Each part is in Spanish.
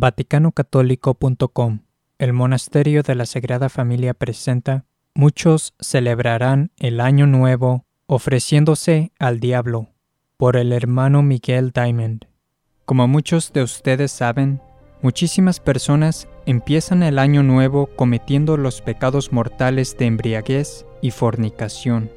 VaticanoCatólico.com El Monasterio de la Sagrada Familia presenta Muchos celebrarán el Año Nuevo ofreciéndose al diablo por el hermano Miguel Diamond. Como muchos de ustedes saben, muchísimas personas empiezan el año nuevo cometiendo los pecados mortales de embriaguez y fornicación.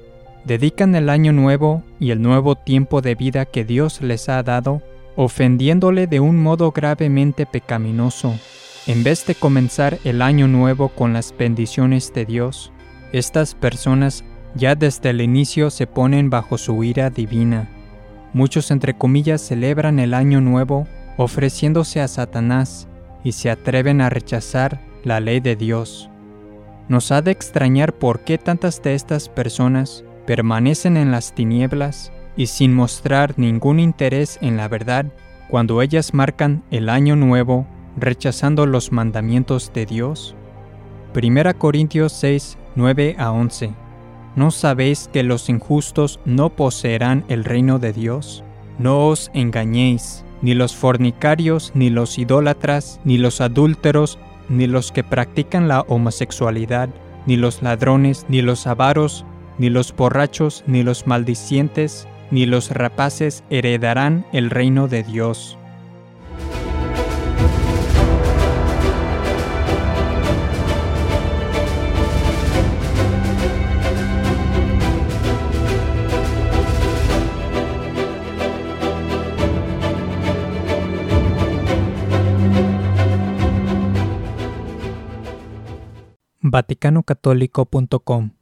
Dedican el año nuevo y el nuevo tiempo de vida que Dios les ha dado ofendiéndole de un modo gravemente pecaminoso. En vez de comenzar el año nuevo con las bendiciones de Dios, estas personas ya desde el inicio se ponen bajo su ira divina. Muchos entre comillas celebran el año nuevo ofreciéndose a Satanás y se atreven a rechazar la ley de Dios. Nos ha de extrañar por qué tantas de estas personas permanecen en las tinieblas y sin mostrar ningún interés en la verdad cuando ellas marcan el año nuevo rechazando los mandamientos de Dios? 1 Corintios 6, 9 a 11. ¿No sabéis que los injustos no poseerán el reino de Dios? No os engañéis, ni los fornicarios, ni los idólatras, ni los adúlteros, ni los que practican la homosexualidad, ni los ladrones, ni los avaros, ni los borrachos, ni los maldicientes, ni los rapaces heredarán el reino de Dios. VaticanoCatólico.com